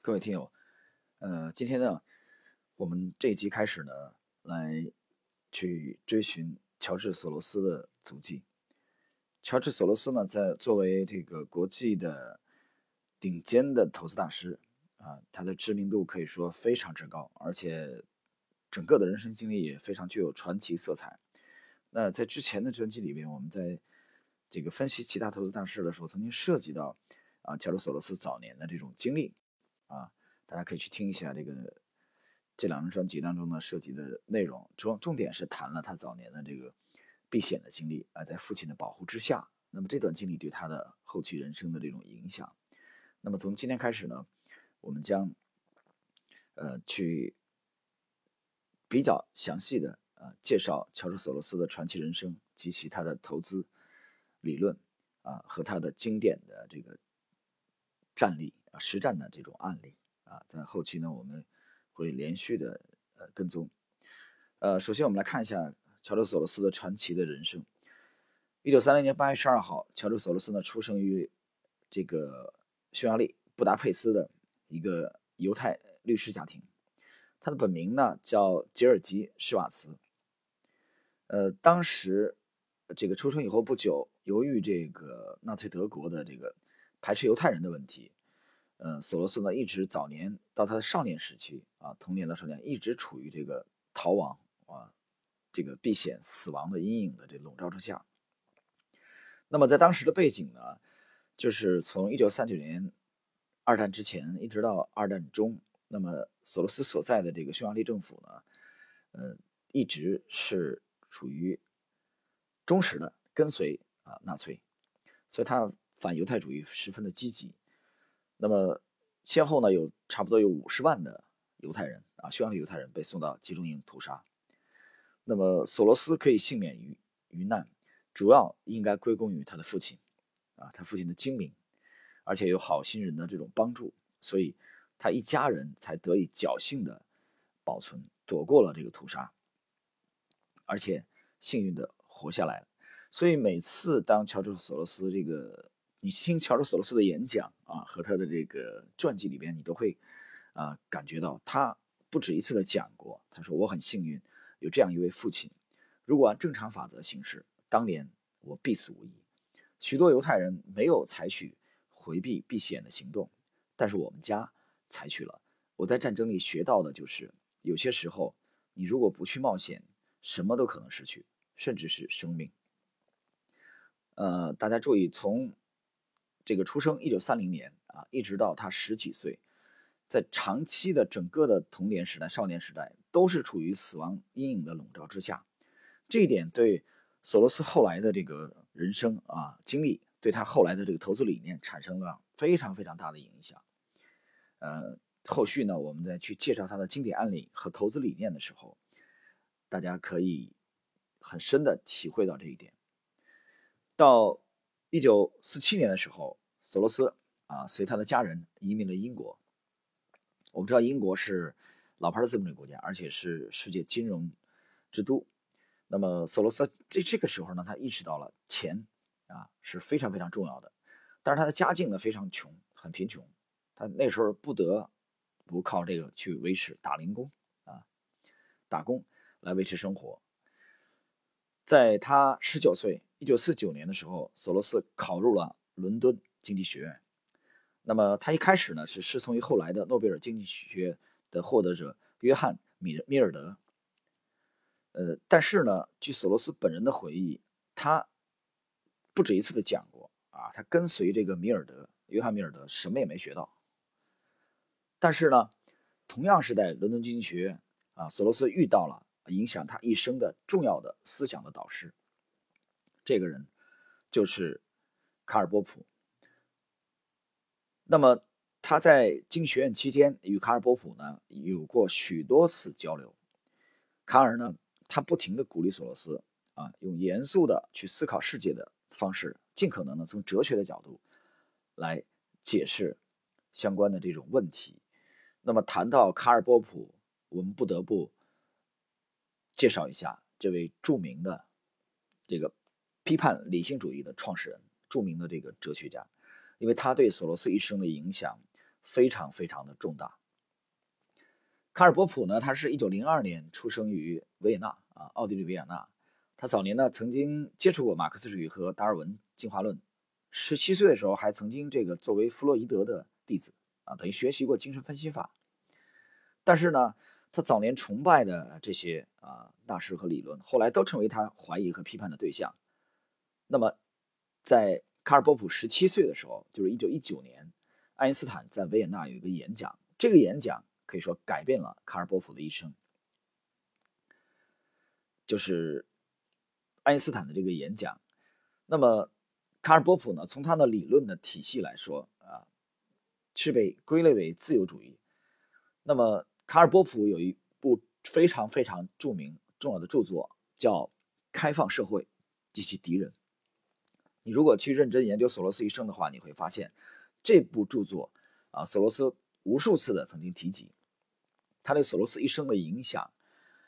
各位听友，呃，今天呢，我们这一集开始呢，来去追寻乔治·索罗斯的足迹。乔治·索罗斯呢，在作为这个国际的顶尖的投资大师啊，他的知名度可以说非常之高，而且整个的人生经历也非常具有传奇色彩。那在之前的专辑里面，我们在这个分析其他投资大师的时候，曾经涉及到啊，乔治·索罗斯早年的这种经历。啊，大家可以去听一下这个这两张专辑当中呢涉及的内容，重重点是谈了他早年的这个避险的经历啊，在父亲的保护之下，那么这段经历对他的后期人生的这种影响。那么从今天开始呢，我们将呃去比较详细的呃介绍乔治·索罗斯的传奇人生及其他的投资理论啊和他的经典的这个战例。实战的这种案例啊，在后期呢，我们会连续的呃跟踪。呃，首先我们来看一下乔治·索罗斯的传奇的人生。一九三零年八月十二号，乔治·索罗斯呢出生于这个匈牙利布达佩斯的一个犹太律师家庭。他的本名呢叫吉尔吉·施瓦茨。呃，当时这个出生以后不久，由于这个纳粹德国的这个排斥犹太人的问题。嗯，索罗斯呢，一直早年到他的少年时期啊，童年到少年，一直处于这个逃亡啊，这个避险死亡的阴影的这笼罩之下。那么在当时的背景呢，就是从一九三九年二战之前一直到二战中，那么索罗斯所在的这个匈牙利政府呢，呃，一直是处于忠实的跟随啊纳粹，所以他反犹太主义十分的积极。那么，先后呢有差不多有五十万的犹太人啊，匈牙利犹太人被送到集中营屠杀。那么索罗斯可以幸免于于难，主要应该归功于他的父亲啊，他父亲的精明，而且有好心人的这种帮助，所以他一家人才得以侥幸的保存，躲过了这个屠杀，而且幸运的活下来了。所以每次当乔治索罗斯这个。你听乔治·索罗斯的演讲啊，和他的这个传记里边，你都会啊感觉到他不止一次的讲过。他说：“我很幸运有这样一位父亲，如果按正常法则行事，当年我必死无疑。许多犹太人没有采取回避避险的行动，但是我们家采取了。我在战争里学到的就是，有些时候你如果不去冒险，什么都可能失去，甚至是生命。”呃，大家注意从。这个出生一九三零年啊，一直到他十几岁，在长期的整个的童年时代、少年时代，都是处于死亡阴影的笼罩之下。这一点对索罗斯后来的这个人生啊经历，对他后来的这个投资理念产生了非常非常大的影响。呃，后续呢，我们再去介绍他的经典案例和投资理念的时候，大家可以很深的体会到这一点。到。一九四七年的时候，索罗斯啊随他的家人移民了英国。我们知道英国是老牌的资本主义国家，而且是世界金融之都。那么索罗斯在这个时候呢，他意识到了钱啊是非常非常重要的。但是他的家境呢非常穷，很贫穷。他那时候不得不靠这个去维持打零工啊，打工来维持生活。在他十九岁。一九四九年的时候，索罗斯考入了伦敦经济学院。那么他一开始呢是师从于后来的诺贝尔经济学的获得者约翰米米尔德。呃，但是呢，据索罗斯本人的回忆，他不止一次的讲过啊，他跟随这个米尔德，约翰米尔德什么也没学到。但是呢，同样是在伦敦经济学院啊，索罗斯遇到了影响他一生的重要的思想的导师。这个人就是卡尔波普。那么他在经学院期间与卡尔波普呢有过许多次交流。卡尔呢，他不停的鼓励索罗斯啊，用严肃的去思考世界的方式，尽可能的从哲学的角度来解释相关的这种问题。那么谈到卡尔波普，我们不得不介绍一下这位著名的这个。批判理性主义的创始人，著名的这个哲学家，因为他对索罗斯一生的影响非常非常的重大。卡尔波普呢，他是一九零二年出生于维也纳啊，奥地利维也纳。他早年呢曾经接触过马克思主义和达尔文进化论，十七岁的时候还曾经这个作为弗洛伊德的弟子啊，等于学习过精神分析法。但是呢，他早年崇拜的这些啊大师和理论，后来都成为他怀疑和批判的对象。那么，在卡尔波普十七岁的时候，就是一九一九年，爱因斯坦在维也纳有一个演讲，这个演讲可以说改变了卡尔波普的一生。就是爱因斯坦的这个演讲。那么，卡尔波普呢，从他的理论的体系来说啊，是被归类为自由主义。那么，卡尔波普有一部非常非常著名重要的著作，叫《开放社会及其敌人》。你如果去认真研究索罗斯一生的话，你会发现这部著作啊，索罗斯无数次的曾经提及他对索罗斯一生的影响。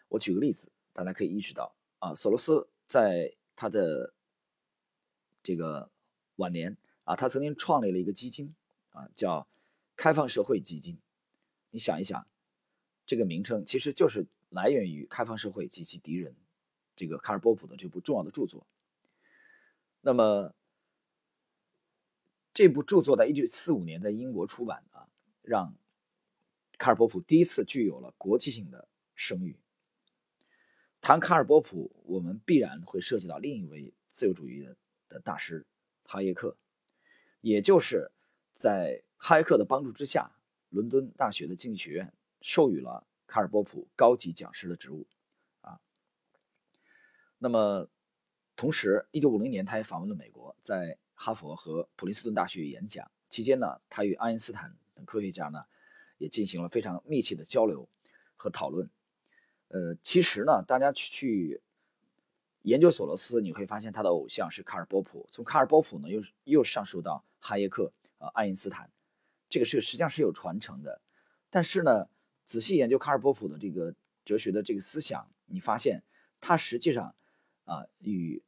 我举个例子，大家可以意识到啊，索罗斯在他的这个晚年啊，他曾经创立了一个基金啊，叫开放社会基金。你想一想。这个名称其实就是来源于《开放社会及其敌人》这个卡尔波普的这部重要的著作。那么，这部著作在一九四五年在英国出版啊，让卡尔波普第一次具有了国际性的声誉。谈卡尔波普，我们必然会涉及到另一位自由主义的的大师哈耶克，也就是在哈耶克的帮助之下，伦敦大学的经济学院。授予了卡尔波普高级讲师的职务，啊，那么同时，一九五零年他也访问了美国，在哈佛和普林斯顿大学演讲期间呢，他与爱因斯坦等科学家呢也进行了非常密切的交流和讨论。呃，其实呢，大家去研究索罗斯，你会发现他的偶像是卡尔波普，从卡尔波普呢又又上溯到哈耶克啊，爱因斯坦，这个是实际上是有传承的，但是呢。仔细研究卡尔波普的这个哲学的这个思想，你发现他实际上啊，与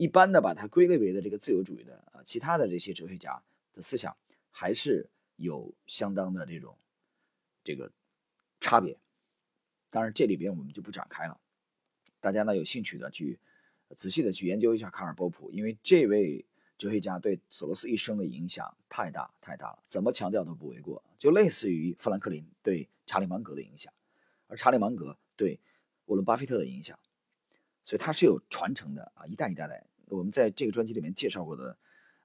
一般的把它归类为的这个自由主义的啊其他的这些哲学家的思想还是有相当的这种这个差别。当然，这里边我们就不展开了。大家呢有兴趣的去仔细的去研究一下卡尔波普，因为这位哲学家对索罗斯一生的影响太大太大了，怎么强调都不为过。就类似于富兰克林对。查理芒格的影响，而查理芒格对沃伦巴菲特的影响，所以他是有传承的啊，一代一代的。我们在这个专辑里面介绍过的，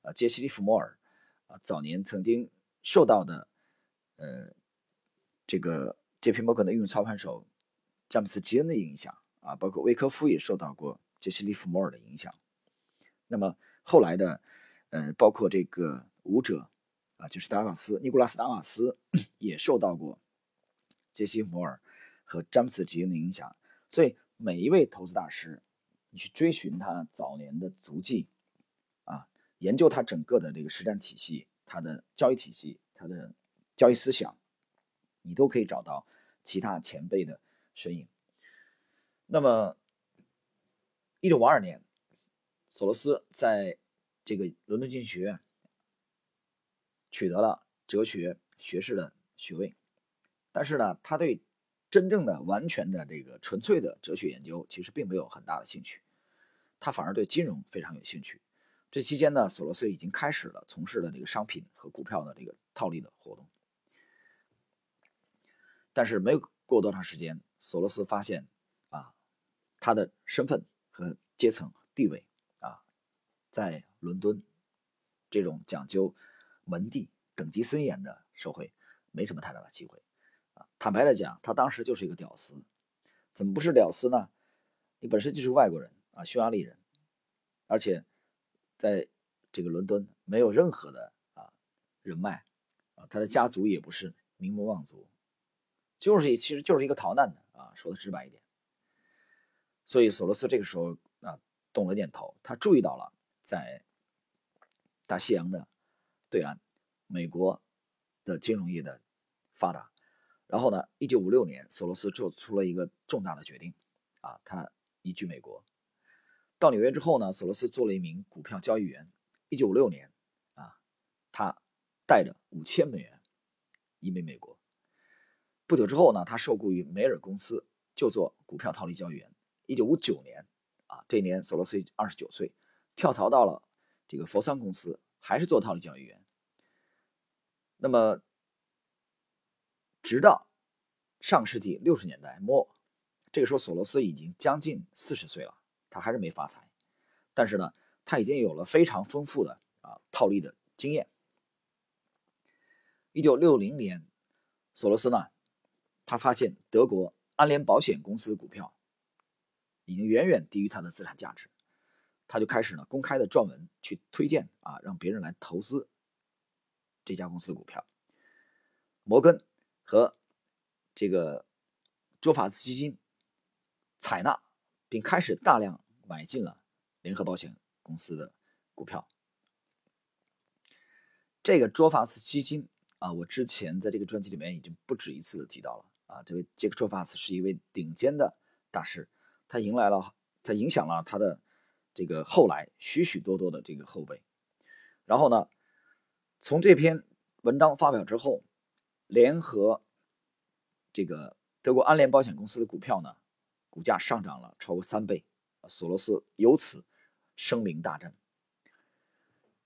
呃，杰西·利弗莫尔啊，早年曾经受到的，呃，这个杰皮·摩根的运用操盘手詹姆斯·吉恩的影响啊，包括威科夫也受到过杰西·利弗莫尔的影响。那么后来的，呃，包括这个舞者啊，就是达瓦斯，尼古拉斯·达瓦斯也受到过。杰西·摩尔和詹姆斯·吉恩的影响，所以每一位投资大师，你去追寻他早年的足迹，啊，研究他整个的这个实战体系、他的交易体系、他的交易思想，你都可以找到其他前辈的身影。那么，一九五二年，索罗斯在这个伦敦经济学院取得了哲学学士的学位。但是呢，他对真正的、完全的这个纯粹的哲学研究其实并没有很大的兴趣，他反而对金融非常有兴趣。这期间呢，索罗斯已经开始了从事的这个商品和股票的这个套利的活动。但是没有过多长时间，索罗斯发现啊，他的身份和阶层地位啊，在伦敦这种讲究门第、等级森严的社会，没什么太大的机会啊。坦白来讲，他当时就是一个屌丝，怎么不是屌丝呢？你本身就是外国人啊，匈牙利人，而且在这个伦敦没有任何的啊人脉啊，他的家族也不是名门望族，就是其实就是一个逃难的啊，说的直白一点。所以索罗斯这个时候啊动了念头，他注意到了在大西洋的对岸，美国的金融业的发达。然后呢？一九五六年，索罗斯做出了一个重大的决定，啊，他移居美国。到纽约之后呢，索罗斯做了一名股票交易员。一九五六年，啊，他带着五千美元，移民美国。不久之后呢，他受雇于梅尔公司，就做股票套利交易员。一九五九年啊，这年索罗斯二十九岁，跳槽到了这个佛桑公司，还是做套利交易员。那么，直到上世纪六十年代末，这个时候索罗斯已经将近四十岁了，他还是没发财。但是呢，他已经有了非常丰富的啊套利的经验。一九六零年，索罗斯呢。他发现德国安联保险公司的股票已经远远低于它的资产价值，他就开始呢公开的撰文去推荐啊，让别人来投资这家公司的股票。摩根和这个卓法斯基金采纳并开始大量买进了联合保险公司的股票。这个卓法兹基金啊，我之前在这个专辑里面已经不止一次的提到了。啊，这位杰克·卓法斯是一位顶尖的大师，他迎来了，他影响了他的这个后来许许多多的这个后辈。然后呢，从这篇文章发表之后，联合这个德国安联保险公司的股票呢，股价上涨了超过三倍，索罗斯由此声名大振。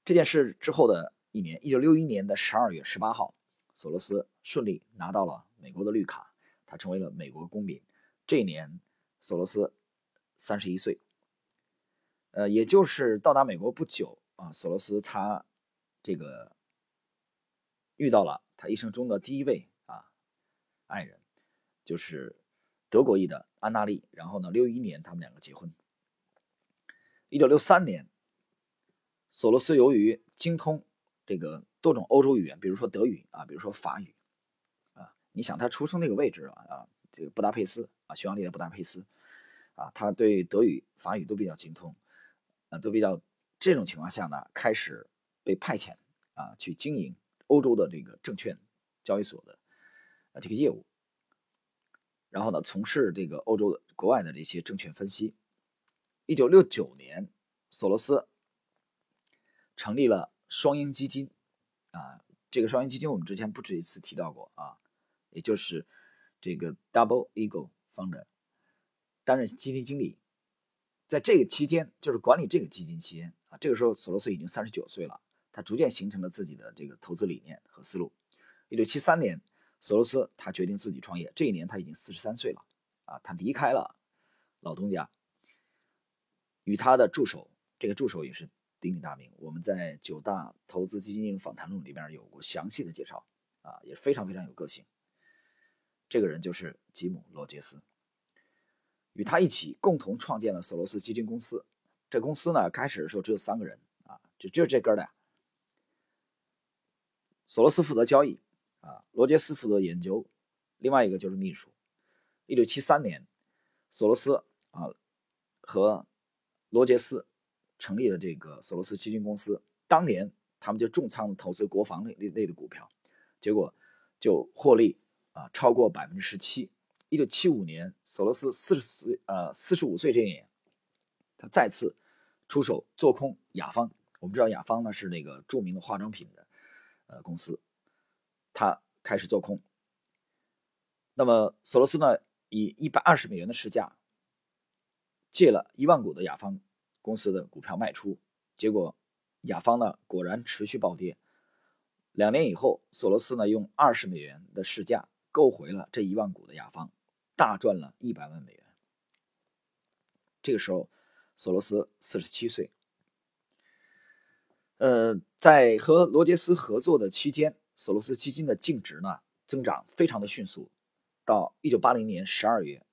这件事之后的一年，一九六一年的十二月十八号，索罗斯顺利拿到了美国的绿卡。他成为了美国公民。这一年，索罗斯三十一岁，呃，也就是到达美国不久啊，索罗斯他这个遇到了他一生中的第一位啊爱人，就是德国裔的安娜丽。然后呢，六一年他们两个结婚。一九六三年，索罗斯由于精通这个多种欧洲语言，比如说德语啊，比如说法语啊。你想他出生那个位置啊啊，这个布达佩斯啊，匈牙利的布达佩斯啊，他对德语、法语都比较精通，啊，都比较这种情况下呢，开始被派遣啊，去经营欧洲的这个证券交易所的啊这个业务，然后呢，从事这个欧洲的国外的这些证券分析。一九六九年，索罗斯成立了双鹰基金啊，这个双鹰基金我们之前不止一次提到过啊。也就是这个 Double Eagle Fund 担任基金经理，在这个期间，就是管理这个基金期间啊，这个时候索罗斯已经三十九岁了，他逐渐形成了自己的这个投资理念和思路。一九七三年，索罗斯他决定自己创业，这一年他已经四十三岁了啊，他离开了老东家，与他的助手，这个助手也是鼎鼎大名，我们在九大投资基金访谈录里边有过详细的介绍啊，也非常非常有个性。这个人就是吉姆·罗杰斯，与他一起共同创建了索罗斯基金公司。这公司呢，开始的时候只有三个人啊，就就是这哥俩。索罗斯负责交易啊，罗杰斯负责研究，另外一个就是秘书。一九七三年，索罗斯啊和罗杰斯成立了这个索罗斯基金公司。当年他们就重仓投资国防类类的股票，结果就获利。啊，超过百分之十七。一九七五年，索罗斯四十岁，呃，四十五岁这一年，他再次出手做空雅芳。我们知道雅芳呢是那个著名的化妆品的呃公司，他开始做空。那么索罗斯呢，以一百二十美元的市价借了一万股的雅芳公司的股票卖出，结果雅芳呢果然持续暴跌。两年以后，索罗斯呢用二十美元的市价。购回了这一万股的雅芳，大赚了一百万美元。这个时候，索罗斯四十七岁。呃，在和罗杰斯合作的期间，索罗斯基金的净值呢增长非常的迅速。到一九八零年十二月，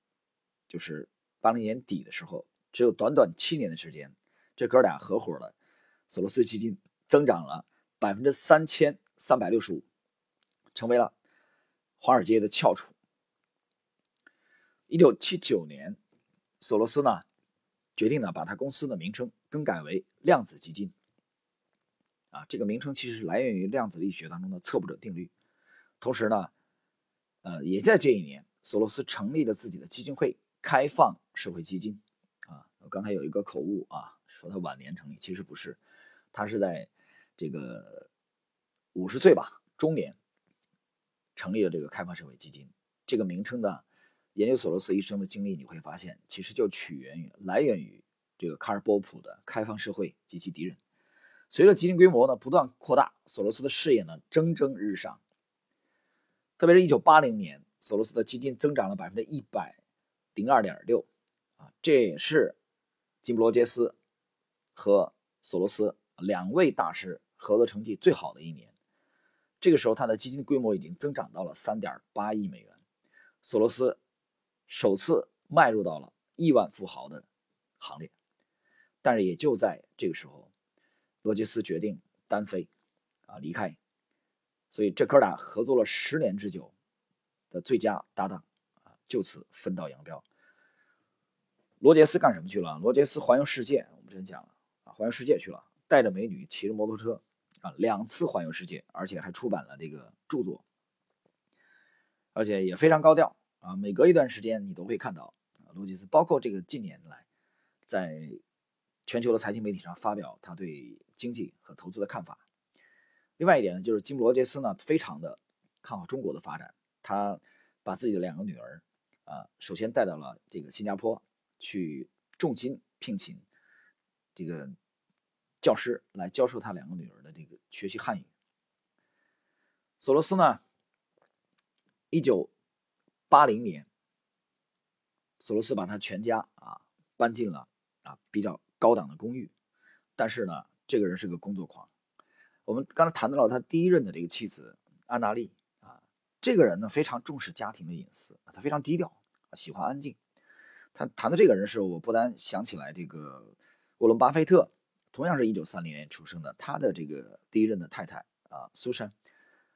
就是八零年底的时候，只有短短七年的时间，这哥俩合伙了索罗斯基金增长了百分之三千三百六十五，成为了。华尔街的翘楚。一九七九年，索罗斯呢决定呢把他公司的名称更改为量子基金。啊，这个名称其实是来源于量子力学当中的测不准定律。同时呢，呃，也在这一年，索罗斯成立了自己的基金会——开放社会基金。啊，我刚才有一个口误啊，说他晚年成立，其实不是，他是在这个五十岁吧，中年。成立了这个开放社会基金。这个名称呢，研究索罗斯一生的经历，你会发现，其实就起源于、来源于这个卡尔波普的《开放社会及其敌人》。随着基金规模呢不断扩大，索罗斯的事业呢蒸蒸日上。特别是1980年，索罗斯的基金增长了百分之一百零二点六，啊，这也是金布罗杰斯和索罗斯两位大师合作成绩最好的一年。这个时候，他的基金规模已经增长到了三点八亿美元，索罗斯首次迈入到了亿万富豪的行列。但是也就在这个时候。罗杰斯决定单飞，啊，离开，所以这哥俩合作了十年之久的最佳搭档，啊，就此分道扬镳。罗杰斯干什么去了？罗杰斯环游世界，我们之前讲了，啊，环游世界去了，带着美女，骑着摩托车，啊，两次环游世界，而且还出版了这个著作，而且也非常高调，啊，每隔一段时间你都会看到啊，罗杰斯，包括这个近年来，在。全球的财经媒体上发表他对经济和投资的看法。另外一点呢，就是金·罗杰斯呢，非常的看好中国的发展。他把自己的两个女儿，啊，首先带到了这个新加坡，去重金聘请这个教师来教授他两个女儿的这个学习汉语。索罗斯呢，一九八零年，索罗斯把他全家啊搬进了啊比较。高档的公寓，但是呢，这个人是个工作狂。我们刚才谈到了他第一任的这个妻子安娜丽啊，这个人呢非常重视家庭的隐私，他非常低调，喜欢安静。他谈的这个人是我不单想起来这个沃伦巴菲特，同样是一九三零年出生的，他的这个第一任的太太啊苏珊。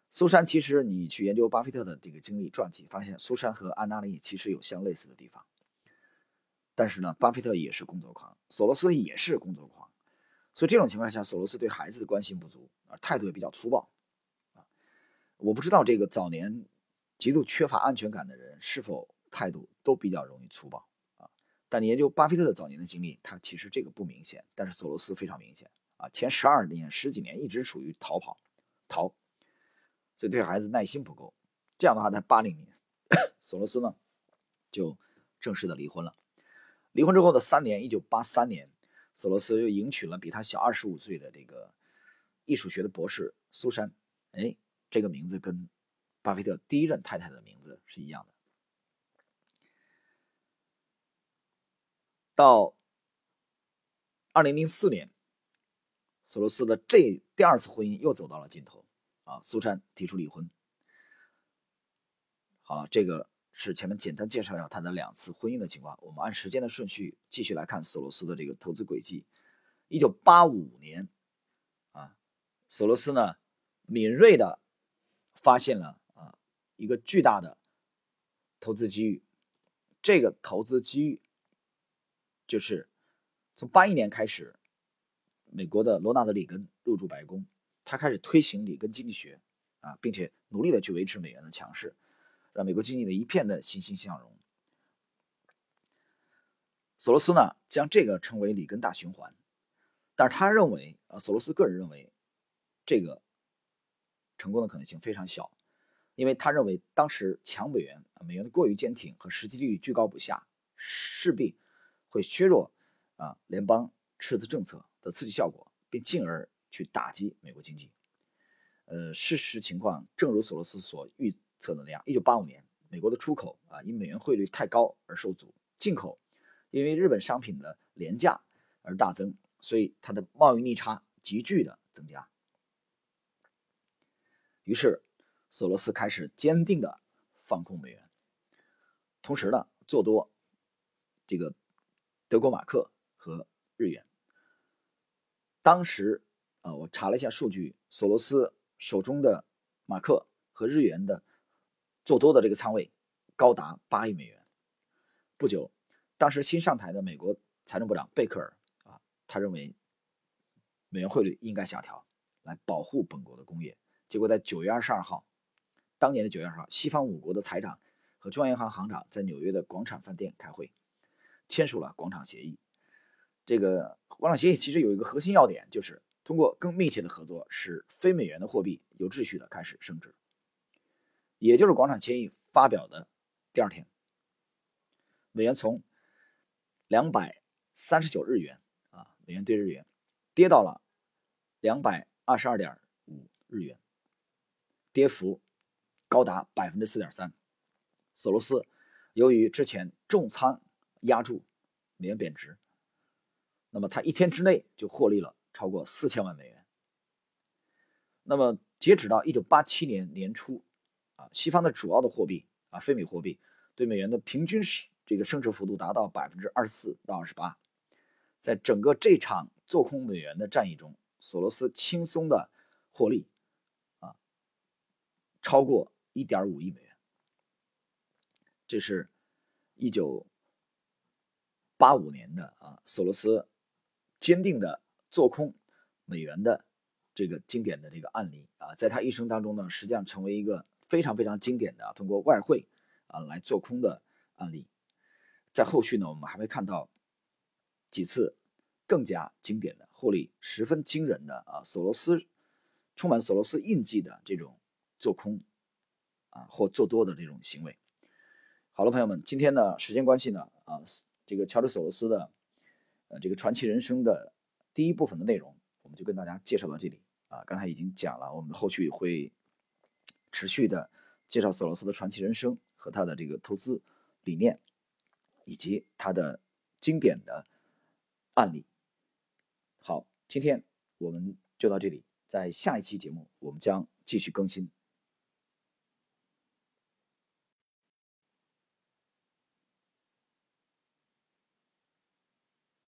苏珊其实你去研究巴菲特的这个经历传记，发现苏珊和安娜丽其实有相类似的地方。但是呢，巴菲特也是工作狂，索罗斯也是工作狂，所以这种情况下，索罗斯对孩子的关心不足，而态度也比较粗暴，啊，我不知道这个早年极度缺乏安全感的人是否态度都比较容易粗暴。但你研究巴菲特的早年的经历，他其实这个不明显，但是索罗斯非常明显啊，前十二年、十几年一直处于逃跑、逃，所以对孩子耐心不够。这样的话，在八零年，索罗斯呢就正式的离婚了。离婚之后的三年，一九八三年，索罗斯又迎娶了比他小二十五岁的这个艺术学的博士苏珊。哎，这个名字跟巴菲特第一任太太的名字是一样的。到二零零四年，索罗斯的这第二次婚姻又走到了尽头。啊，苏珊提出离婚。好了，这个。是前面简单介绍一下他的两次婚姻的情况。我们按时间的顺序继续来看索罗斯的这个投资轨迹。一九八五年，啊，索罗斯呢敏锐的发现了啊一个巨大的投资机遇。这个投资机遇就是从八一年开始，美国的罗纳德里根入驻白宫，他开始推行里根经济学啊，并且努力的去维持美元的强势。让美国经济的一片的欣欣向荣。索罗斯呢，将这个称为里根大循环，但是他认为，呃，索罗斯个人认为，这个成功的可能性非常小，因为他认为当时强美元，美元的过于坚挺和实际利率居高不下，势必会削弱啊联邦赤字政策的刺激效果，并进而去打击美国经济。呃，事实情况正如索罗斯所预。测的那样，一九八五年，美国的出口啊，因美元汇率太高而受阻；进口因为日本商品的廉价而大增，所以它的贸易逆差急剧的增加。于是，索罗斯开始坚定的放空美元，同时呢，做多这个德国马克和日元。当时啊，我查了一下数据，索罗斯手中的马克和日元的。做多的这个仓位高达八亿美元。不久，当时新上台的美国财政部长贝克尔啊，他认为美元汇率应该下调，来保护本国的工业。结果在九月二十二号，当年的九月二十号，西方五国的财长和中央银行行长在纽约的广场饭店开会，签署了广场协议。这个广场协议其实有一个核心要点，就是通过更密切的合作，使非美元的货币有秩序的开始升值。也就是广场协议发表的第二天，美元从两百三十九日元啊，美元兑日元跌到了两百二十二点五日元，跌幅高达百分之四点三。索罗斯由于之前重仓压住美元贬值，那么他一天之内就获利了超过四千万美元。那么截止到一九八七年年初，啊，西方的主要的货币啊，非美货币对美元的平均是这个升值幅度达到百分之二十四到二十八。在整个这场做空美元的战役中，索罗斯轻松的获利啊，超过一点五亿美元。这是一九八五年的啊，索罗斯坚定的做空美元的。这个经典的这个案例啊，在他一生当中呢，实际上成为一个非常非常经典的通过外汇啊来做空的案例。在后续呢，我们还会看到几次更加经典的获利十分惊人的啊，索罗斯充满索罗斯印记的这种做空啊或做多的这种行为。好了，朋友们，今天呢时间关系呢啊，这个乔治索罗斯的呃这个传奇人生的第一部分的内容，我们就跟大家介绍到这里。啊，刚才已经讲了，我们后续会持续的介绍索罗斯的传奇人生和他的这个投资理念，以及他的经典的案例。好，今天我们就到这里，在下一期节目我们将继续更新。